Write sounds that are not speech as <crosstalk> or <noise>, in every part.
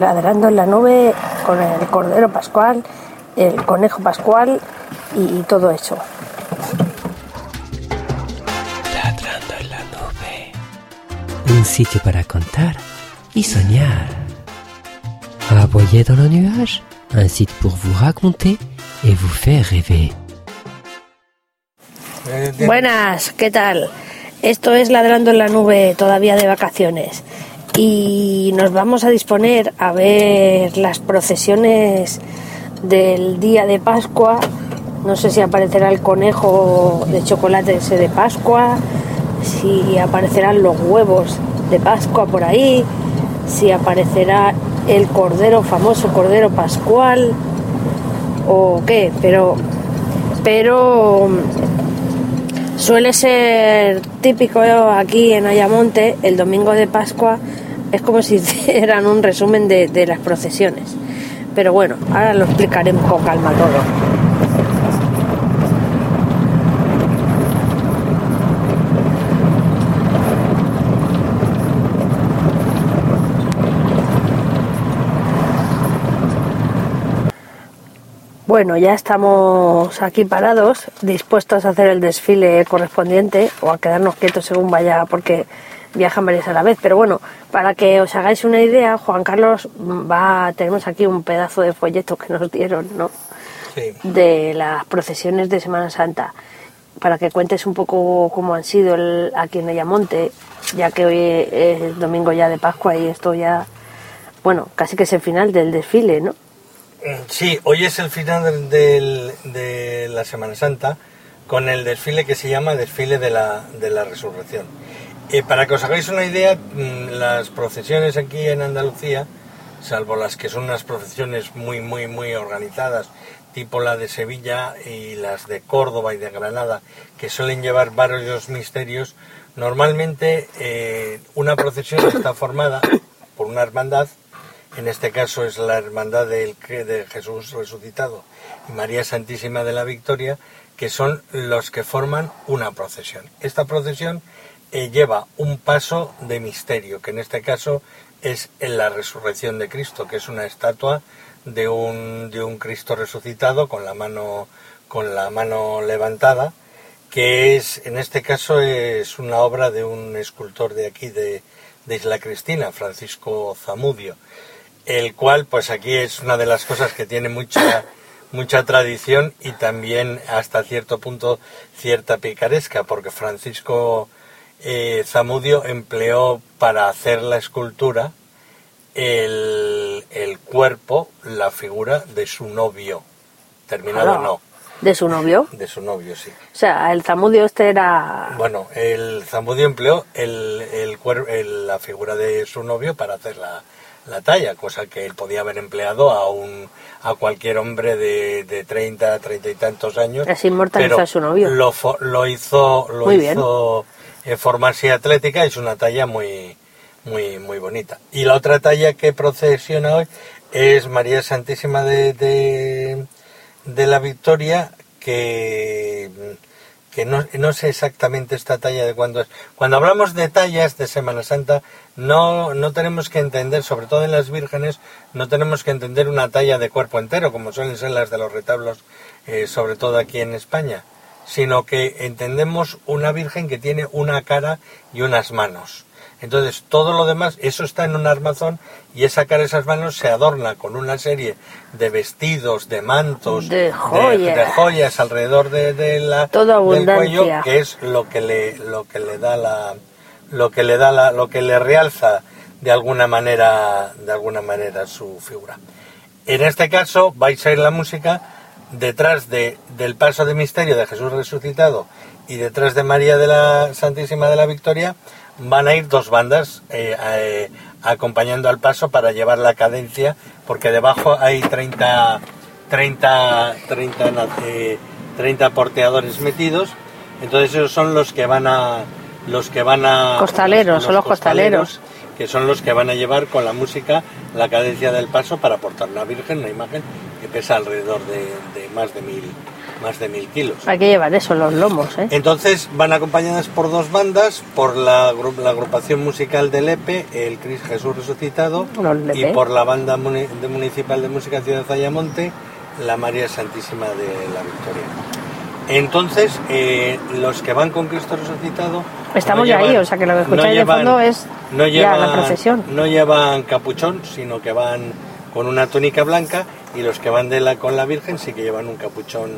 Ladrando en la nube con el cordero pascual, el conejo pascual y, todo eso. Ladrando en la nube. Un sitio para contar y soñar. Aboyer dans le nuage, un site pour vous raconter et vous faire rêver. Buenas, ¿qué tal? Esto es Ladrando en la Nube, todavía de vacaciones. Y nos vamos a disponer a ver las procesiones del día de Pascua. No sé si aparecerá el conejo de chocolate ese de Pascua, si aparecerán los huevos de Pascua por ahí, si aparecerá el cordero, famoso cordero pascual, o qué, pero, pero suele ser típico aquí en Ayamonte, el domingo de Pascua, es como si <laughs> hicieran un resumen de, de las procesiones. Pero bueno, ahora lo explicaremos con calma todo. Bueno, ya estamos aquí parados, dispuestos a hacer el desfile correspondiente o a quedarnos quietos según vaya, porque viajan varias a la vez. Pero bueno, para que os hagáis una idea, Juan Carlos va, tenemos aquí un pedazo de folleto que nos dieron, ¿no? De las procesiones de Semana Santa, para que cuentes un poco cómo han sido el, aquí en Ayamonte, ya que hoy es domingo ya de Pascua y esto ya, bueno, casi que es el final del desfile, ¿no? Sí, hoy es el final de la Semana Santa con el desfile que se llama Desfile de la, de la Resurrección. Eh, para que os hagáis una idea, mm, las procesiones aquí en Andalucía, salvo las que son unas procesiones muy, muy, muy organizadas, tipo la de Sevilla y las de Córdoba y de Granada, que suelen llevar varios misterios, normalmente eh, una procesión está formada por una hermandad en este caso es la Hermandad de Jesús resucitado y María Santísima de la Victoria, que son los que forman una procesión. Esta procesión eh, lleva un paso de misterio, que en este caso es en la resurrección de Cristo, que es una estatua de un, de un Cristo resucitado con la mano con la mano levantada, que es en este caso es una obra de un escultor de aquí de, de Isla Cristina, Francisco Zamudio el cual pues aquí es una de las cosas que tiene mucha mucha tradición y también hasta cierto punto cierta picaresca porque Francisco eh, Zamudio empleó para hacer la escultura el, el, cuerpo, la figura de su novio. Terminado no. ¿De su novio? De su novio, sí. O sea, el Zamudio este era... Bueno, el Zamudio empleó el, el, la figura de su novio para hacer la, la talla, cosa que él podía haber empleado a un a cualquier hombre de, de 30, 30 y tantos años. Así inmortalizó a su novio. Lo, lo hizo, lo hizo en formarse atlética, es una talla muy, muy, muy bonita. Y la otra talla que procesiona hoy es María Santísima de, de, de la Victoria, que que no, no, sé exactamente esta talla de cuándo es. Cuando hablamos de tallas de Semana Santa, no, no tenemos que entender, sobre todo en las vírgenes, no tenemos que entender una talla de cuerpo entero, como suelen ser las de los retablos, eh, sobre todo aquí en España, sino que entendemos una virgen que tiene una cara y unas manos. Entonces, todo lo demás, eso está en un armazón y esa cara, esas manos se adorna con una serie de vestidos, de mantos, de joyas, alrededor de, la del cuello, que es lo que le, lo que le da la, lo que le da la, lo que le realza de alguna manera, de alguna manera su figura. En este caso, vais a ir la música detrás de, del paso de misterio de Jesús resucitado y detrás de María de la Santísima de la Victoria van a ir dos bandas eh, eh, acompañando al paso para llevar la cadencia, porque debajo hay 30, 30, 30, 30 porteadores metidos, entonces esos son los que van a los que van a costaleros, son los costaleros, que son los que van a llevar con la música la cadencia del paso para portar la Virgen, una imagen que pesa alrededor de, de más de mil más de mil kilos. Hay que llevar eso, los lomos, ¿eh? Entonces van acompañadas por dos bandas, por la, la agrupación musical del EPE, el Cris Jesús Resucitado, Lepe. y por la banda muni- de municipal de música Ciudad Ayamonte, la María Santísima de la Victoria. Entonces, eh, los que van con Cristo Resucitado... Estamos ya ahí, o sea que lo que escucháis de fondo es no ya la llevan- procesión. No llevan capuchón, sino que van con una túnica blanca y los que van de la, con la Virgen sí que llevan un capuchón,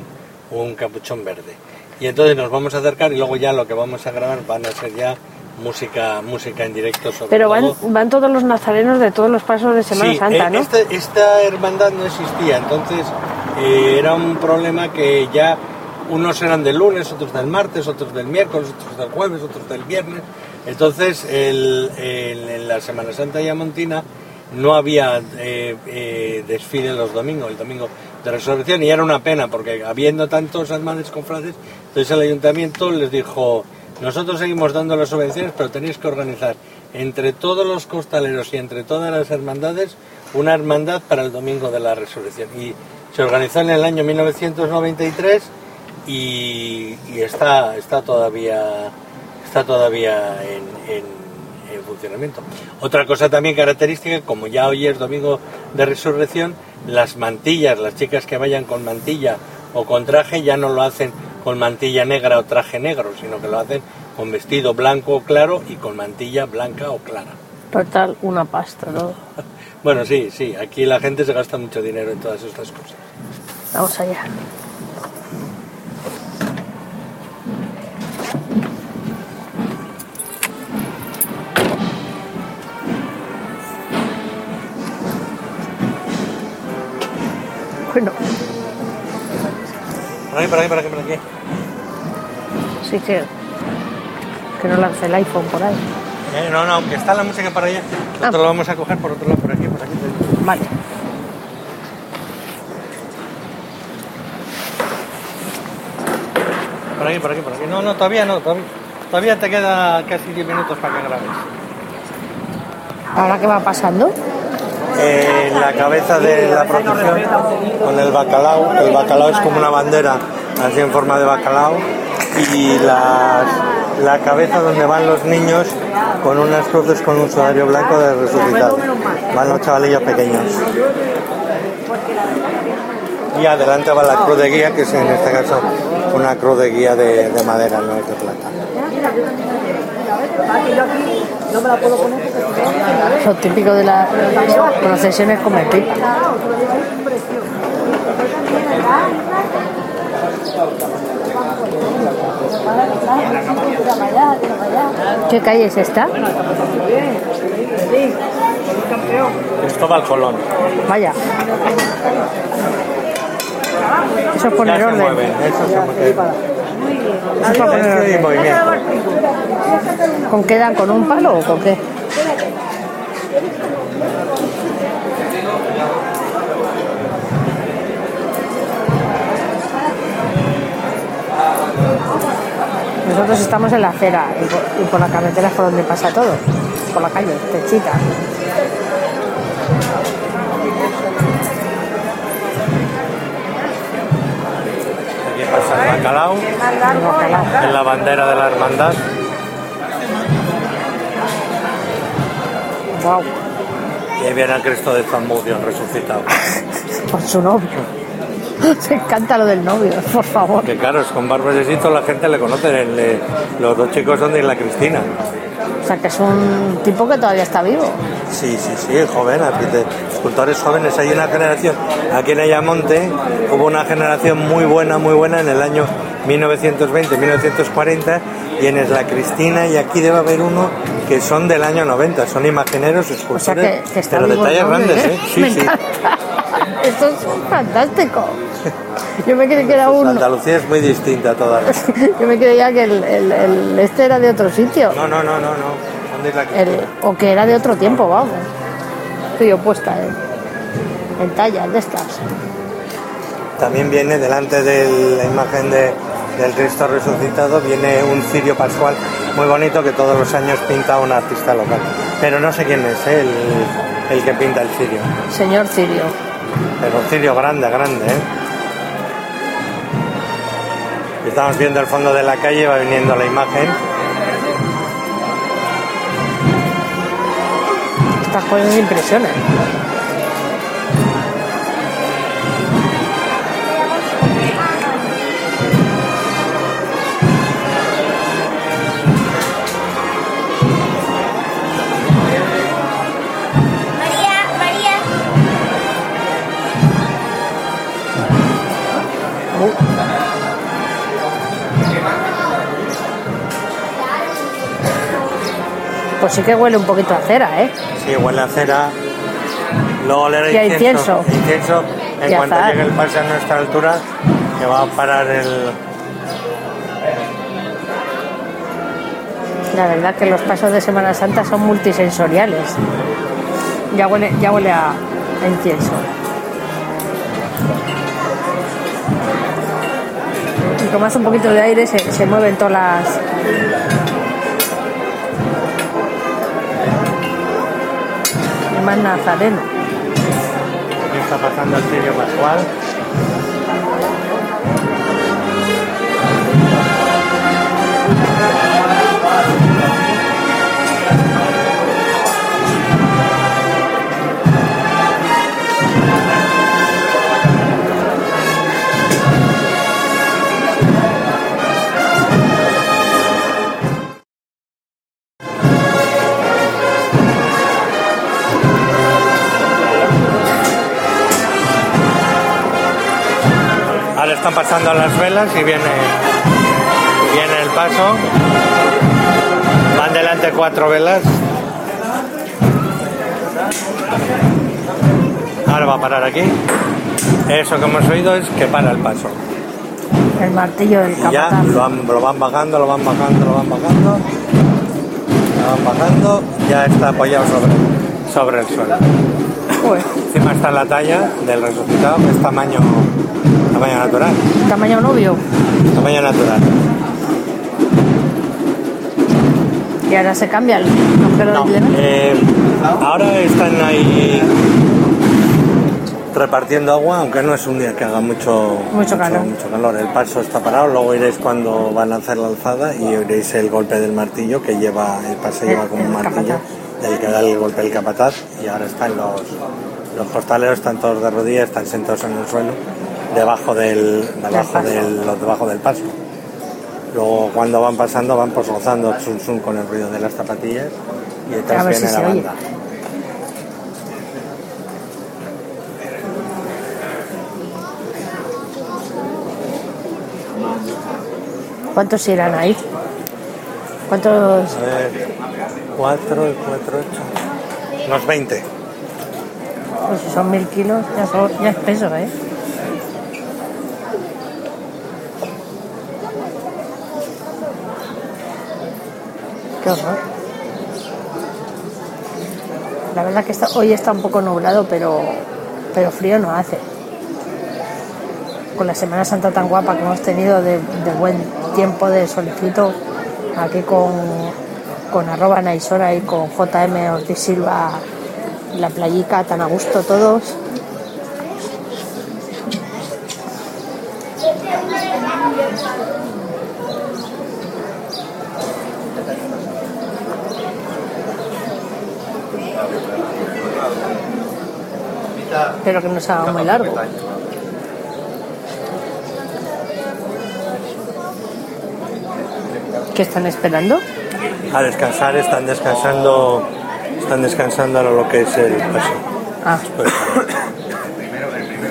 un capuchón verde. Y entonces nos vamos a acercar y luego ya lo que vamos a grabar van a ser ya música, música en directo sobre Pero van, todo. van todos los nazarenos de todos los pasos de Semana Sí, Santa, eh, ¿no? este- esta hermandad no existía, entonces eh, era un problema que ya unos eran del lunes, otros del martes, otros del miércoles, otros del jueves, otros del viernes. Entonces, el- el- en la Semana Santa Yamontina no había eh, eh, desfile los domingos, el domingo de resurrección, y era una pena, porque habiendo tantos hermanos confrades, entonces el ayuntamiento les dijo, nosotros seguimos dando las subvenciones, pero tenéis que organizar entre todos los costaleros y entre todas las hermandades una hermandad para el domingo de la resurrección. Y se organizó en el año 1993 y, está, está todavía, está todavía en funcionamiento. Otra cosa también característica, como ya hoy es domingo de resurrección, las mantillas, las chicas que vayan con mantilla o con traje ya no lo hacen con mantilla negra o traje negro, sino que lo hacen con vestido blanco o claro y con mantilla blanca o clara. Total, una pasta, ¿no? <laughs> Bueno, sí, sí, aquí la gente se gasta mucho dinero en todas estas cosas. Vamos allá. Por aquí, por aquí, por aquí, por aquí. sí que... Que no lance el iPhone por ahí. Eh, no, no, aunque está la música para allá, nosotros lo vamos a coger por otro lado, por aquí, por aquí. Vale. Por aquí, por aquí, por aquí. No, no, todavía no, todavía, todavía te queda casi 10 minutos para que grabes. ¿Ahora qué va pasando? Eh, la cabeza de la procesión con el bacalao. El bacalao es como una bandera, así en forma de bacalao. Y las- la cabeza donde van los niños con unas cruces con un sudario blanco de resucitado. Van los chavalillos pequeños. Y adelante va la cruz de guía, que es en este caso una cruz de guía de, de madera, no es de plata. Lo típico de las procesiones pipa. ¿Qué calle es esta? Cristóbal Colón. Vaya. Eso es poner orden. eso es poner orden. ¿Con qué dan? ¿Con un palo o con qué? Nosotros estamos en la acera y por, y por la carretera es por donde pasa todo. Por la calle, techita. Aquí pasa el bacalao, en la bandera de la hermandad. Wow. Y ahí viene el Cristo de Zamudio resucitado. <laughs> Por su novio. <laughs> Me encanta lo del novio, por favor. Que claro, es con asito la gente le conoce. los dos chicos son de Isla Cristina. O sea que es un tipo que todavía está vivo. Sí, sí, sí, es joven, escultores jóvenes. Hay una generación, aquí en Ayamonte hubo una generación muy buena, muy buena en el año 1920, 1940 y en Isla Cristina y aquí debe haber uno que son del año 90, son imagineros, O sea escultores, que, que está pero detalles grandes, ¿eh? ¿eh? Sí, Me sí. encanta. <laughs> Esto es fantástico. Yo me creí que era uno. Andalucía es muy distinta a todas. <laughs> Yo me creía que el, el- el- este era de otro sitio. No, no, no, no, no. El- o que era de otro tiempo, vamos. Estoy opuesta en, en tallas de estas. También viene delante de la imagen de- del Cristo resucitado, viene un cirio pascual muy bonito que todos los años pinta un artista local. Pero no sé quién es ¿eh? el, el que pinta el cirio. Señor Cirio. Pero un cirio grande, grande, ¿eh? Estamos viendo el fondo de la calle, va viniendo la imagen. Estas cosas impresionan. Pues sí que huele un poquito a cera, ¿eh? Sí, huele a cera. Luego olerá Y a incienso. incienso. Incienso, en Y cuanto azahar. llegue el pase a nuestra altura, que va a parar el... La verdad que los pasos de Semana Santa son multisensoriales. Ya huele, ya huele a, a incienso. Hace un poquito de aire se, se mueven todas las... Más nazareno. Aquí está pasando el cirio pascual. Las velas y viene, viene el paso. Van delante cuatro velas. Ahora va a parar aquí. Eso que hemos oído es que para el paso. El martillo del Y ya capataz. lo, van- lo van bajando, lo van bajando, lo van bajando. Lo van bajando. Ya está apoyado sobre, sobre el suelo. Encima está la talla del resucitado, que es tamaño, tamaño natural. tamaño novio. Tamaño natural. Y ahora se cambia el No, eh, ahora están ahí repartiendo agua, aunque no es un día que haga mucho, Mucho calor. mucho calor. El paso está parado, luego iréis cuando van a hacer la alzada y oiréis el golpe del martillo que lleva, el paso El- lleva como un martillo, del que da el golpe el capataz y ahora están los, los costaleros, están todos de rodillas, están sentados en el suelo, debajo del, debajo del, los debajo del paso. Luego cuando van pasando van pues gozando zum, zum con el ruido de las zapatillas y detrás viene si la oye. banda. ¿Cuántos irán ahí? ¿Cuántos? A ver, 4 y 4, 8. Unos 20. Pues si son mil kilos, ya, son- ya es peso, ¿eh? La verdad que está- hoy está un poco nublado, pero, pero frío no hace. Con la Semana Santa tan guapa que hemos tenido de, buen tiempo, de solecito, aquí con, con arroba Naisora y con JM Ortiz Silva, la playica tan a gusto todos. Pero que no se haga muy largo. ¿Qué están esperando? A descansar, están descansando, están descansando a lo que es el paso. Ah, parar.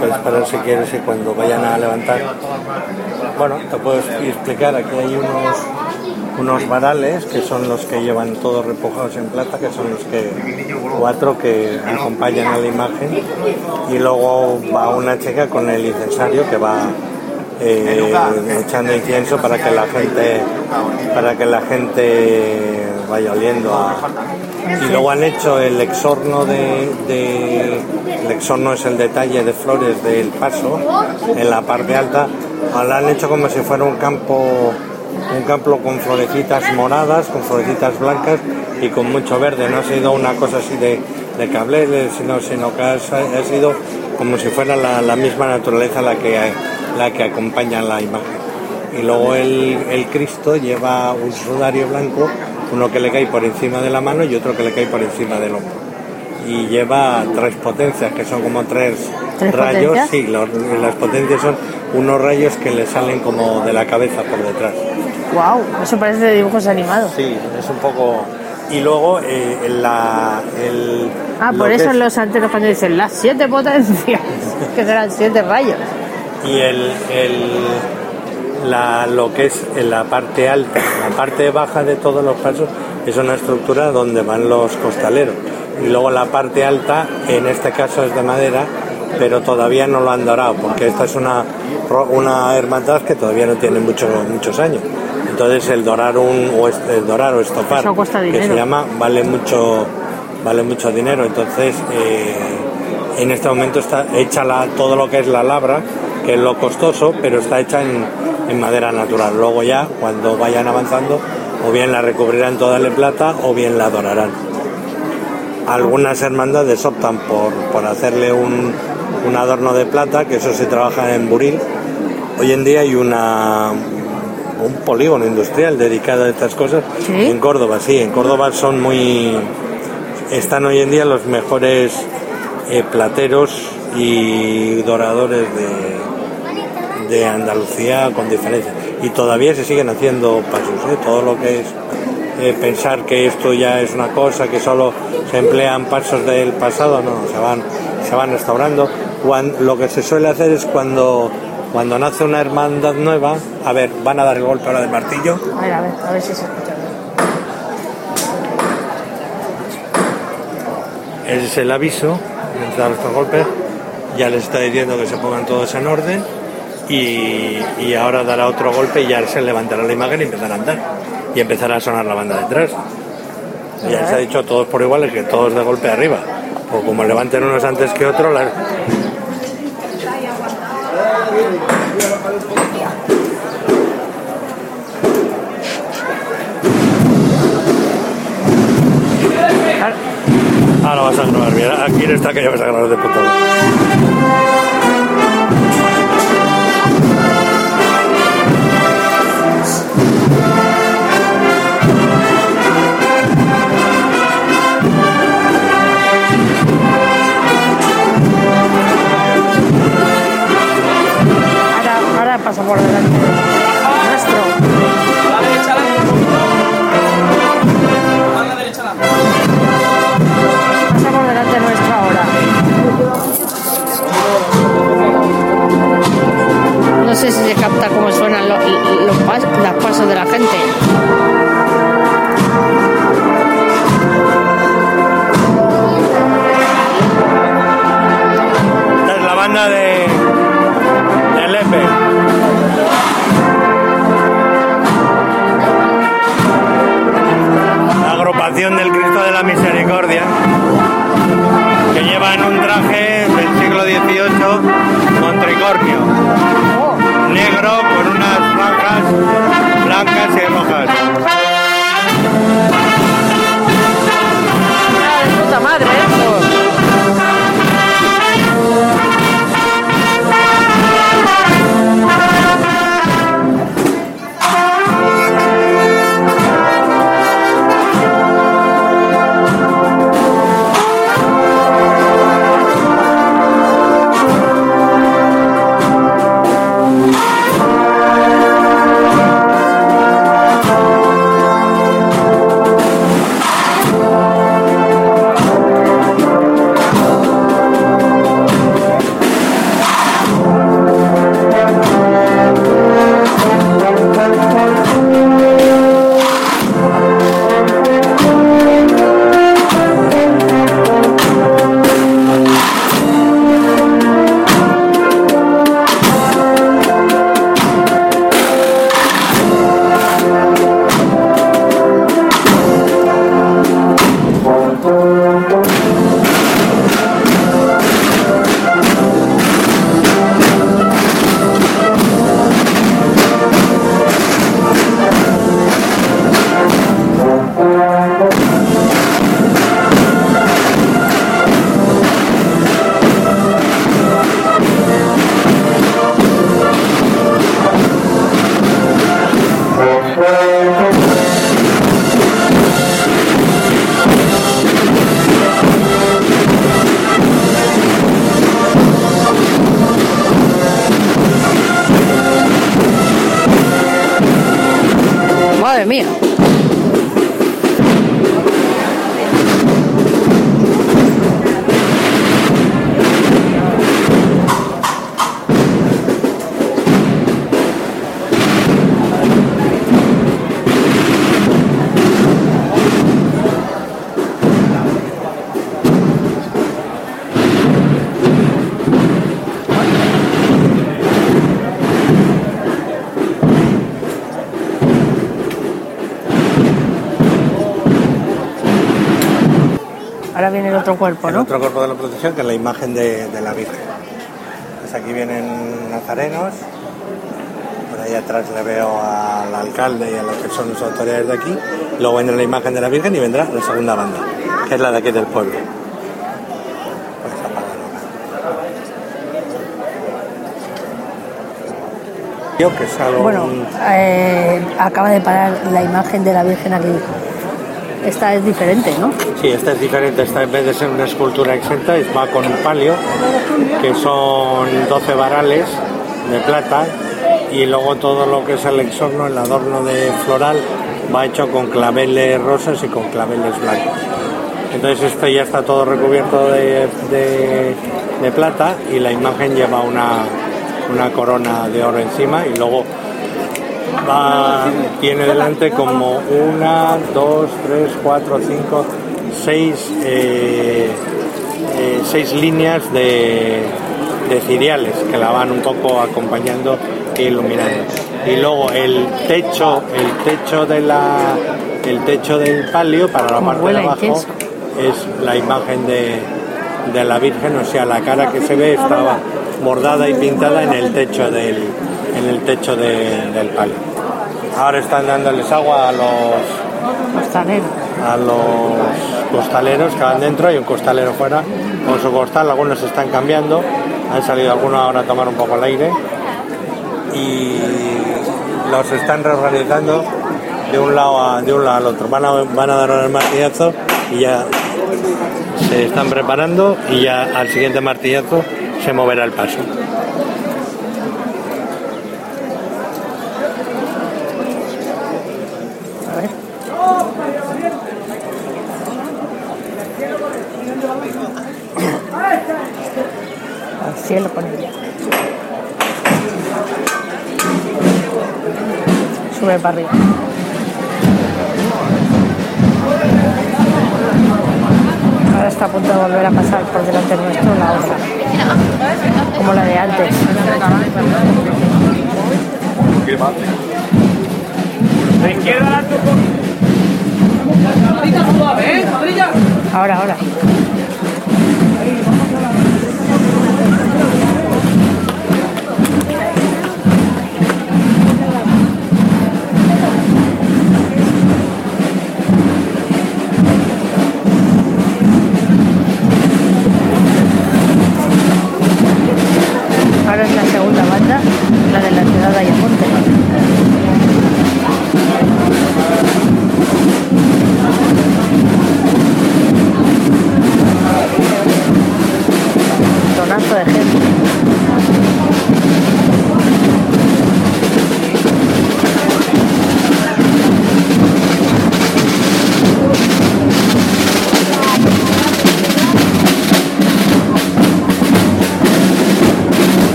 Puedes parar si quieres y cuando vayan a levantar. Bueno, te puedo explicar, aquí hay unos, unos varales que son los que llevan todos repujados en plata, que son los que cuatro que acompañan a la imagen. Y luego va una chica con el incensario que va eh, echando incienso para que la gente para que la gente vaya oliendo a, y luego han hecho el exorno de, de- el exorno es el detalle de flores del paso en la parte alta. Lo han hecho como si fuera un campo un campo con florecitas moradas con florecitas blancas y con mucho verde no ha sido una cosa así de, de cableles sino, sino que ha, ha sido como si fuera la, la misma naturaleza la que la que acompaña la imagen y luego el, el Cristo lleva un sudario blanco, uno que le cae por encima de la mano y otro que le cae por encima del hombro. Y lleva tres potencias, que son como tres, ¿Tres rayos. potencias? Sí, los- las potencias son unos rayos que le salen como de la cabeza por detrás. Wow, eso parece de dibujos animados. Sí, es un poco... Y luego eh, la... El, Ah, por eso es- en los anteros cuando dicen las siete potencias, <laughs> que serán siete rayos. y el, el- la, lo que es en la parte alta, la parte baja de todos los pasos es una estructura donde van los costaleros y luego la parte alta en este caso es de madera pero todavía no lo han dorado porque esta es una, una hermandad que todavía no tiene muchos muchos años entonces el dorar un o el dorar o estopar Eso cuesta que se llama vale mucho vale mucho dinero entonces eh, en este momento está hecha la, todo lo que es la labra, que es lo costoso, pero está hecha en, en madera natural. Luego ya, cuando vayan avanzando, o bien la recubrirán toda de plata o bien la dorarán. Algunas hermandades optan por, por hacerle un, un adorno de plata, que eso se trabaja en Buril. Hoy en día hay una un polígono industrial dedicado a estas cosas ¿Sí? en Córdoba, sí, en Córdoba son muy están hoy en día los mejores eh, plateros y doradores de, de Andalucía con diferencia. Y todavía se siguen haciendo pasos, ¿eh? todo lo que es eh, pensar que esto ya es una cosa, que solo se emplean pasos del pasado, no, se van, se van restaurando. Cuan- lo que se suele hacer es cuando, cuando nace una hermandad nueva, a ver, van a dar el golpe ahora del martillo. A ver, a ver, a ver si se escucha es el aviso, les da estos golpes, ya les está diciendo que se pongan todos en orden y, y ahora dará otro golpe y ya se levantará la imagen y empezará a andar y empezará a sonar la banda detrás. Ya se ha dicho todos por iguales que todos de golpe arriba, o como levanten unos antes que otros, las- ahora vas a grabar bien, aquí no está que ya vas a grabar de puta. Ahora, ahora pasa por delante de la gente. Esta es la banda de, de. La agrupación del Cristo de la Misericordia, que llevan un traje del siglo XVIII con tricornio, negro con unas franjas blancas y rojas. meal. Ahora viene el otro cuerpo, El ¿no? otro cuerpo de la procesión, que es la imagen de, de la Virgen. Pues aquí vienen nazarenos. Por ahí atrás le veo al alcalde y a los que son las autoridades de aquí. Luego vendrá la imagen de la Virgen y vendrá la segunda banda, que es la de aquí del pueblo. Pues. Yo que salgo Bueno, un- eh, acaba de parar la imagen de la Virgen aquí. Esta es diferente, ¿no? Sí, esta es diferente. Esta en vez de ser una escultura exenta, va con un palio, que son 12 varales de plata, y luego todo lo que es el exorno, el adorno de floral, va hecho con claveles rosas y con claveles blancos. Entonces esto ya está todo recubierto de, de- de plata y la imagen lleva una, una corona de oro encima y luego va, tiene delante como una, dos, tres, cuatro, cinco, seis, eh, eh, seis líneas de, de ciriales que la van un poco acompañando e iluminando. Y luego el techo, el techo de la, el techo del palio para la parte de abajo intenso. es la imagen de, de la Virgen, o sea, la cara que se ve estaba bordada y pintada en el techo del, en el techo de- del palio. Ahora están dándoles agua a los, Costalero. a los costaleros que van dentro, hay un costalero fuera con su costal, algunos se están cambiando, han salido algunos ahora a tomar un poco el aire y los están reorganizando de un lado, a, de un lado al otro. Van a, van a dar el martillazo y ya se están preparando y ya al siguiente martillazo se moverá el paso. A ver. Al cielo con ella. Para arriba. Ahora está a punto de volver a pasar por delante nuestro la otra. Como la de antes. Ahora, ahora. Ahora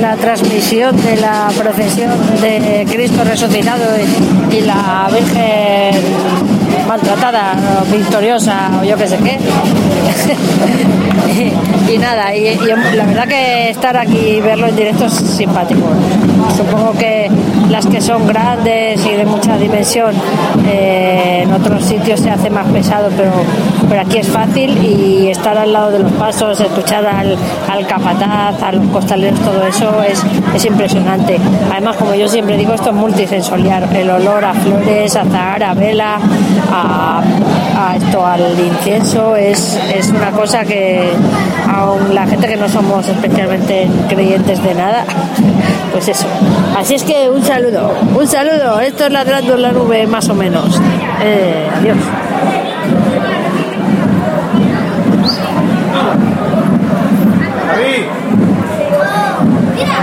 la transmisión de la procesión de Cristo resucitado y, la Virgen victoriosa o yo qué sé qué. y, <laughs> y nada, y, y la verdad que estar aquí y verlo en directo es simpático. Supongo que las que son grandes y de mucha dimensión eh, en otros sitios se hace más pesado, pero, pero aquí es fácil y estar al lado de los pasos, escuchar al, al capataz, a los costaleros, todo eso es, es impresionante. Además, como yo siempre digo, esto es multisensorial, el olor a flores, a azahar, a vela, a, esto, al incienso, es, es una cosa que aun la gente que no somos especialmente creyentes de nada, <laughs> pues eso. Así es que un saludo, un saludo, esto es ladrando en la nube más o menos. Eh, adiós.